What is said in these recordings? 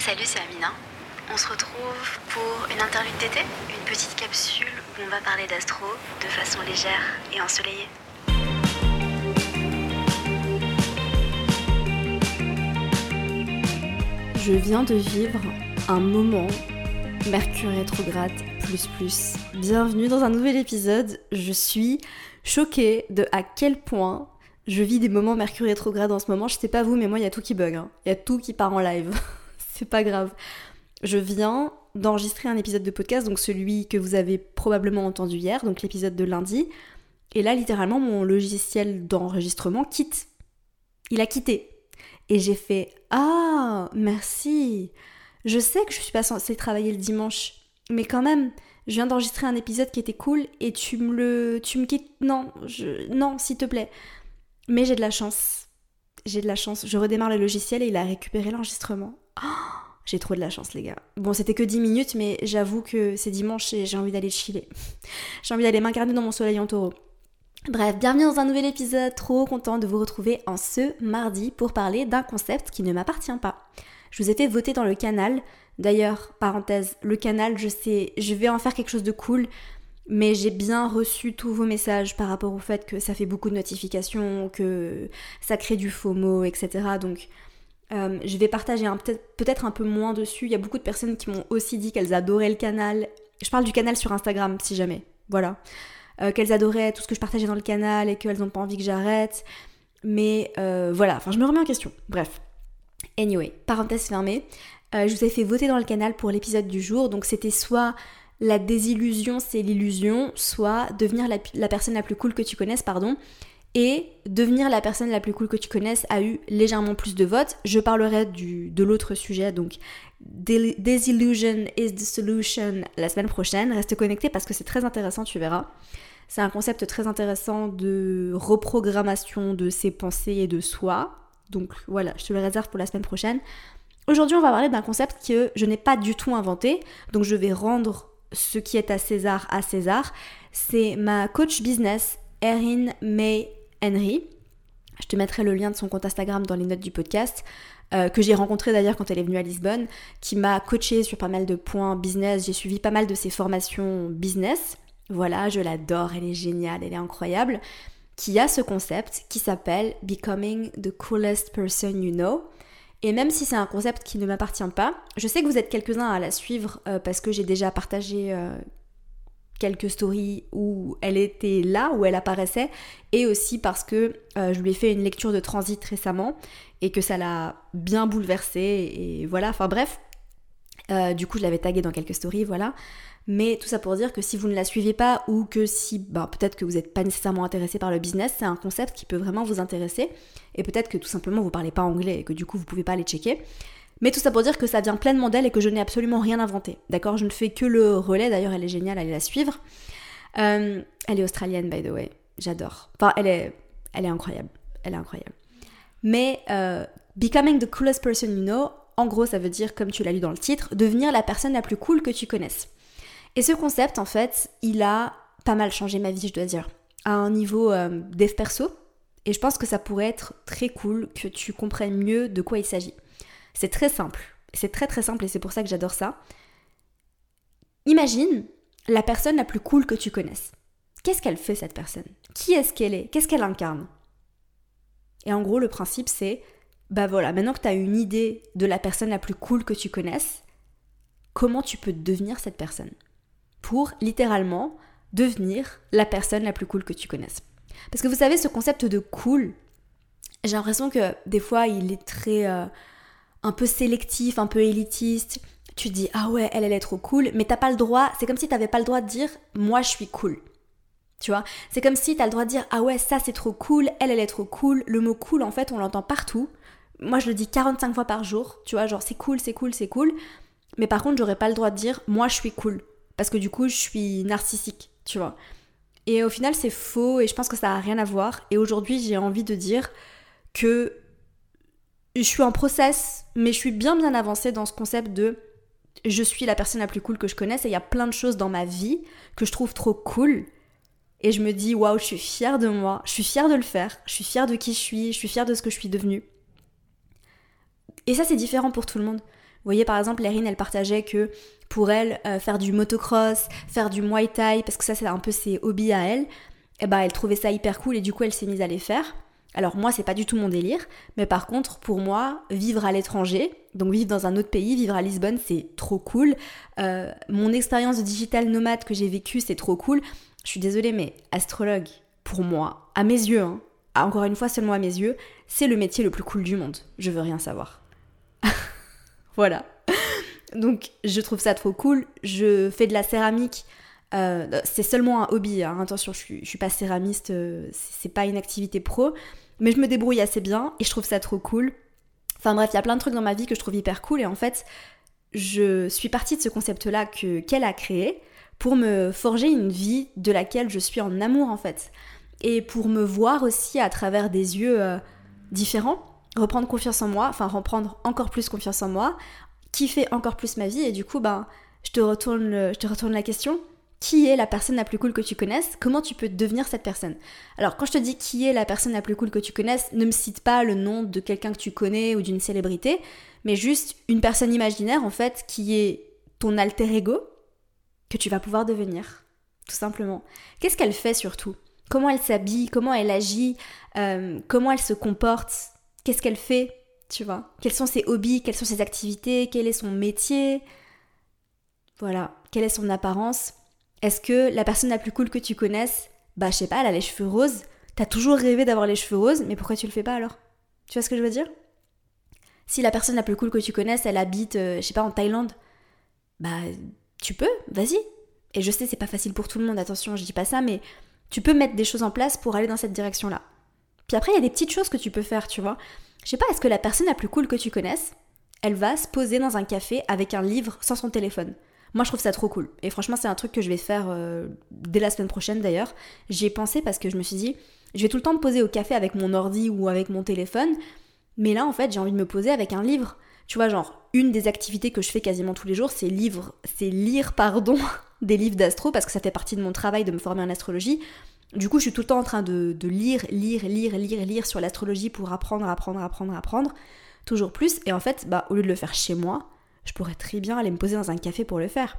Salut, c'est Amina. On se retrouve pour une interview d'été, une petite capsule où on va parler d'astro de façon légère et ensoleillée. Je viens de vivre un moment Mercure rétrograde plus plus. Bienvenue dans un nouvel épisode. Je suis choquée de à quel point je vis des moments Mercure rétrograde en ce moment. Je sais pas vous, mais moi il y a tout qui bug. hein. Il y a tout qui part en live. C'est pas grave. Je viens d'enregistrer un épisode de podcast, donc celui que vous avez probablement entendu hier, donc l'épisode de lundi. Et là, littéralement, mon logiciel d'enregistrement quitte. Il a quitté. Et j'ai fait Ah, merci. Je sais que je suis pas censée travailler le dimanche, mais quand même, je viens d'enregistrer un épisode qui était cool et tu me le. Tu me quittes. Non, je... non, s'il te plaît. Mais j'ai de la chance. J'ai de la chance. Je redémarre le logiciel et il a récupéré l'enregistrement. J'ai trop de la chance, les gars. Bon, c'était que 10 minutes, mais j'avoue que c'est dimanche et j'ai envie d'aller chiller. j'ai envie d'aller m'incarner dans mon soleil en taureau. Bref, bienvenue dans un nouvel épisode. Trop content de vous retrouver en ce mardi pour parler d'un concept qui ne m'appartient pas. Je vous ai fait voter dans le canal. D'ailleurs, parenthèse, le canal, je sais, je vais en faire quelque chose de cool, mais j'ai bien reçu tous vos messages par rapport au fait que ça fait beaucoup de notifications, que ça crée du FOMO, etc. Donc, euh, je vais partager peut-être peut un peu moins dessus. Il y a beaucoup de personnes qui m'ont aussi dit qu'elles adoraient le canal. Je parle du canal sur Instagram, si jamais. Voilà. Euh, qu'elles adoraient tout ce que je partageais dans le canal et qu'elles n'ont pas envie que j'arrête. Mais euh, voilà, enfin, je me remets en question. Bref. Anyway, parenthèse fermée. Je vous ai fait voter dans le canal pour l'épisode du jour. Donc, c'était soit la désillusion, c'est l'illusion, soit devenir la, la, personne la plus cool que tu connaisses, pardon. Et devenir la personne la plus cool que tu connaisses a eu légèrement plus de votes. Je parlerai du, de l'autre sujet, donc Desillusion is the solution la semaine prochaine. Reste connecté parce que c'est très intéressant, tu verras. C'est un concept très intéressant de reprogrammation de ses pensées et de soi. Donc voilà, je te le réserve pour la semaine prochaine. Aujourd'hui, on va parler d'un concept que je n'ai pas du tout inventé. Donc je vais rendre ce qui est à César à César. C'est ma coach business, Erin May Henry. Je te mettrai le lien de son compte Instagram dans les notes du podcast. Euh, que j'ai rencontré d'ailleurs quand elle est venue à Lisbonne, qui m'a coaché sur pas mal de points business. J'ai suivi pas mal de ses formations business. Voilà, je l'adore, elle est géniale, elle est incroyable. Qui a ce concept qui s'appelle Becoming the coolest person you know. Et même si c'est un concept qui ne m'appartient pas, je sais que vous êtes quelques-uns à la suivre euh, parce que j'ai déjà partagé euh, quelques stories où elle était là, où elle apparaissait, et aussi parce que euh, je lui ai fait une lecture de transit récemment et que ça l'a bien bouleversée. Et voilà, enfin bref. Euh, du coup, je l'avais taguée dans quelques stories, voilà. Mais tout ça pour dire que si vous ne la suivez pas ou que si, bah, peut-être que vous n'êtes pas nécessairement intéressé par le business, c'est un concept qui peut vraiment vous intéresser. Et peut-être que tout simplement vous parlez pas anglais et que du coup vous pouvez pas aller checker. Mais tout ça pour dire que ça vient pleinement d'elle et que je n'ai absolument rien inventé. D'accord Je ne fais que le relais, d'ailleurs elle est géniale, allez la suivre. Euh, elle est australienne, by the way. J'adore. Enfin, elle est, incroyable. Elle est incroyable. Mais euh, becoming the coolest person you know, en gros, ça veut dire, comme tu l'as lu dans le titre, devenir la personne la plus cool que tu connaisses. Et ce concept, en fait, il a pas mal changé ma vie, je dois dire, à un niveau euh, perso. Et je pense que ça pourrait être très cool que tu comprennes mieux de quoi il s'agit. C'est très simple. C'est très très simple et c'est pour ça que j'adore ça. Imagine la personne la plus cool que tu connaisses. Qu'est-ce qu'elle fait cette personne? Qui est-ce qu'elle est? Qu'est-ce qu'elle incarne? Et en gros, le principe c'est bah voilà, maintenant que tu as une idée de la personne la plus cool que tu connaisses, comment tu peux devenir cette personne? Pour littéralement devenir la personne la plus cool que tu connaisses. Parce que vous savez, ce concept de cool, j'ai l'impression que des fois il est très. Euh, un peu sélectif, un peu élitiste. Tu dis, ah ouais, elle, elle est trop cool, mais t'as pas le droit, c'est comme si t'avais pas le droit de dire, moi je suis cool. Tu vois? C'est comme si t'as le droit de dire, ah ouais, ça c'est trop cool, elle, elle est trop cool. Le mot cool, en fait, on l'entend partout. Moi, je le dis 45 fois par jour, tu vois, genre c'est cool, c'est cool, c'est cool. Mais par contre, j'aurais pas le droit de dire, moi je suis cool. Parce que du coup, je suis narcissique, tu vois? Et au final, c'est faux et je pense que ça a rien à voir. Et aujourd'hui, j'ai envie de dire que je suis en process, mais je suis bien bien avancée dans ce concept de je suis la personne la plus cool que je connaisse et il y a plein de choses dans ma vie que je trouve trop cool. Et je me dis, waouh, je suis fière de moi, je suis fière de le faire, je suis fière de qui je suis, je suis fière de ce que je suis devenue. Et ça, c'est différent pour tout le monde. voyez, par exemple, Erin, elle partageait que pour elle, euh, faire du motocross, faire du muay thai, parce que ça, c'est un peu ses hobbies à elle, eh ben, elle trouvait ça hyper cool et du coup, elle s'est mise à les faire. Alors moi, c'est pas du tout mon délire, mais par contre, pour moi, vivre à l'étranger, donc vivre dans un autre pays, vivre à Lisbonne, c'est trop cool. Euh, mon expérience de digital nomade que j'ai vécue, c'est trop cool. Je suis désolée, mais astrologue, pour moi, à mes yeux, hein, encore une fois seulement à mes yeux, c'est le métier le plus cool du monde. Je veux rien savoir. voilà. Donc je trouve ça trop cool. Je fais de la céramique. Euh, c'est seulement un hobby. Hein. Attention, je suis, suis pas céramiste. Euh, c'est pas une activité pro. Mais je me débrouille assez bien et je trouve ça trop cool. Enfin bref, il y a plein de trucs dans ma vie que je trouve hyper cool. Et en fait, je suis partie de ce concept-là que qu'elle a créé pour me forger une vie de laquelle je suis en amour en fait. Et pour me voir aussi à travers des yeux euh, différents, reprendre confiance en moi, enfin reprendre encore plus confiance en moi, kiffer encore plus ma vie et du coup ben je te retourne je te retourne la question qui est la personne la plus cool que tu connaisses Comment tu peux devenir cette personne? Alors quand je te dis qui est la personne la plus cool que tu connaisses, ne me cite pas le nom de quelqu'un que tu connais ou d'une célébrité, mais juste une personne imaginaire en fait qui est ton alter ego que tu vas pouvoir devenir, tout simplement. Qu'est-ce qu'elle fait surtout? Comment elle s'habille? Comment elle agit? Euh, Comment elle se comporte? Qu'est-ce qu'elle fait? Tu vois? Quels sont ses hobbies? Quelles sont ses activités? Quel est son métier? Voilà. Quelle est son apparence? Est-ce que la personne la plus cool que tu connaisses, bah je sais pas, elle a les cheveux roses T'as toujours rêvé d'avoir les cheveux roses, mais pourquoi tu le fais pas alors? Tu vois ce que je veux dire? Si la personne la plus cool que tu connaisses, elle habite, euh, je sais pas, en Thaïlande, bah tu peux, vas-y. Et je sais, c'est pas facile pour tout le monde, attention, je dis pas ça, mais tu peux mettre des choses en place pour aller dans cette direction-là. Puis après, il y a des petites choses que tu peux faire, tu vois. Je sais pas, est-ce que la personne la plus cool que tu connaisses, elle va se poser dans un café avec un livre sans son téléphone? Moi, je trouve ça trop cool. Et franchement, c'est un truc que je vais faire euh, dès la semaine prochaine d'ailleurs. J'y ai pensé parce que je me suis dit, je vais tout le temps me poser au café avec mon ordi ou avec mon téléphone. Mais là, en fait, j'ai envie de me poser avec un livre. Tu vois, genre, une des activités que je fais quasiment tous les jours, c'est lire, c'est lire, pardon, des livres d'astro parce que ça fait partie de mon travail de me former en astrologie. Du coup, je suis tout le temps en train de, lire, lire, lire, lire, lire sur l'astrologie pour apprendre, apprendre, apprendre, apprendre, toujours plus. Et en fait, bah, au lieu de le faire chez moi, je pourrais très bien aller me poser dans un café pour le faire.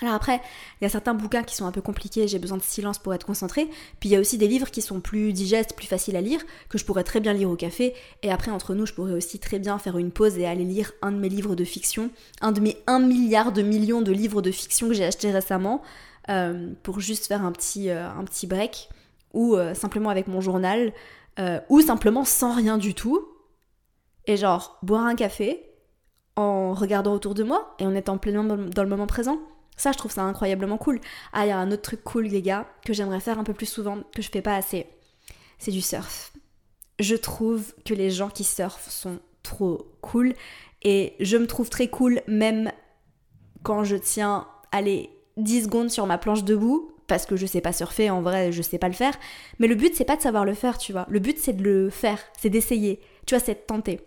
Alors après, il y a certains bouquins qui sont un peu compliqués, j'ai besoin de silence pour être concentré, puis il y a aussi des livres qui sont plus digestes, plus faciles à lire, que je pourrais très bien lire au café, et après entre nous, je pourrais aussi très bien faire une pause et aller lire un de mes livres de fiction, un de mes 1 milliard de millions de livres de fiction que j'ai acheté récemment, euh, pour juste faire un petit, euh, un petit break, ou euh, simplement avec mon journal, ou simplement sans rien du tout, et genre boire un café en regardant autour de moi et en étant pleinement dans le moment présent. Ça, je trouve ça incroyablement cool. Ah, il y a un autre truc cool, les gars, que j'aimerais faire un peu plus souvent, que je fais pas assez. C'est du surf. Je trouve que les gens qui surfent sont trop cool. Et je me trouve très cool même quand je tiens, allez, 10 secondes sur ma planche debout. Parce que je sais pas surfer, en vrai, je sais pas le faire. Mais le but, c'est pas de savoir le faire, tu vois. Le but, c'est de le faire, c'est d'essayer. Tu vois, c'est de tenter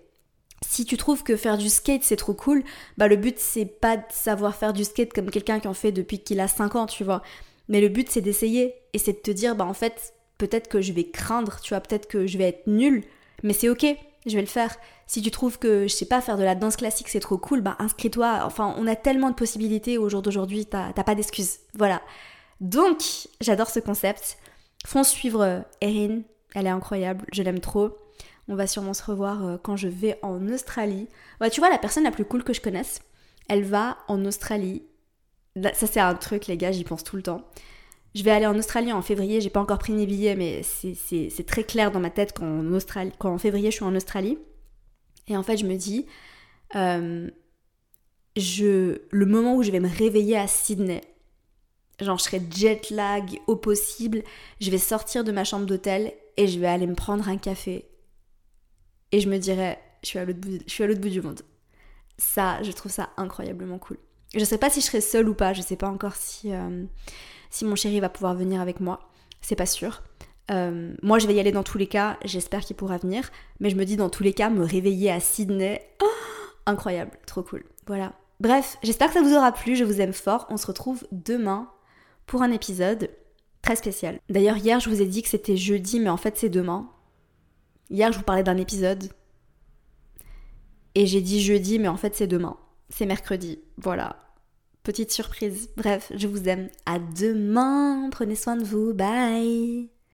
si tu trouves que faire du skate c'est trop cool, bah le but c'est pas de savoir faire du skate comme quelqu'un qui en fait depuis qu'il a 5 ans, tu vois. Mais le but c'est d'essayer et c'est de te dire bah en fait peut-être que je vais craindre, tu vois, peut-être que je vais être nulle, mais c'est ok, je vais le faire. Si tu trouves que je sais pas faire de la danse classique c'est trop cool, bah inscris-toi. Enfin, on a tellement de possibilités au jour d'aujourd'hui, t'as pas d'excuses. Voilà. Donc, j'adore ce concept. Fonce suivre Erin, elle est incroyable, je l'aime trop. On va sûrement se revoir euh, quand je vais en Australie. Tu vois, la personne la plus cool que je connaisse, elle va en Australie. Ça, c'est un truc, les gars, j'y pense tout le temps. Je vais aller en Australie en février, j'ai pas encore pris mes billets, mais c'est très clair dans ma tête qu'en quand en février je suis en Australie. Et en fait, je me dis, euh, je, le moment où je vais me réveiller à Sydney, genre je serai jet lag au possible, je vais sortir de ma chambre d'hôtel et je vais aller me prendre un café et je me dirais, je suis à l'autre bout, du monde. Ça, je trouve ça incroyablement cool. Je sais pas si je serai seule ou pas, je sais pas encore si, euh, si mon chéri va pouvoir venir avec moi, c'est pas sûr. Euh, moi, je vais y aller dans tous les cas, j'espère qu'il pourra venir, mais je me dis dans tous les cas, me réveiller à Sydney, incroyable, trop cool. Voilà. Bref, j'espère que ça vous aura plu, je vous aime fort. On se retrouve demain pour un épisode très spécial. D'ailleurs, hier, je vous ai dit que c'était jeudi, mais en fait, c'est demain. Hier, je vous parlais d'un épisode. Et j'ai dit jeudi, mais en fait, c'est demain. c'est mercredi. Voilà. Petite surprise. Bref, je vous aime. À demain. Prenez soin de vous. Bye.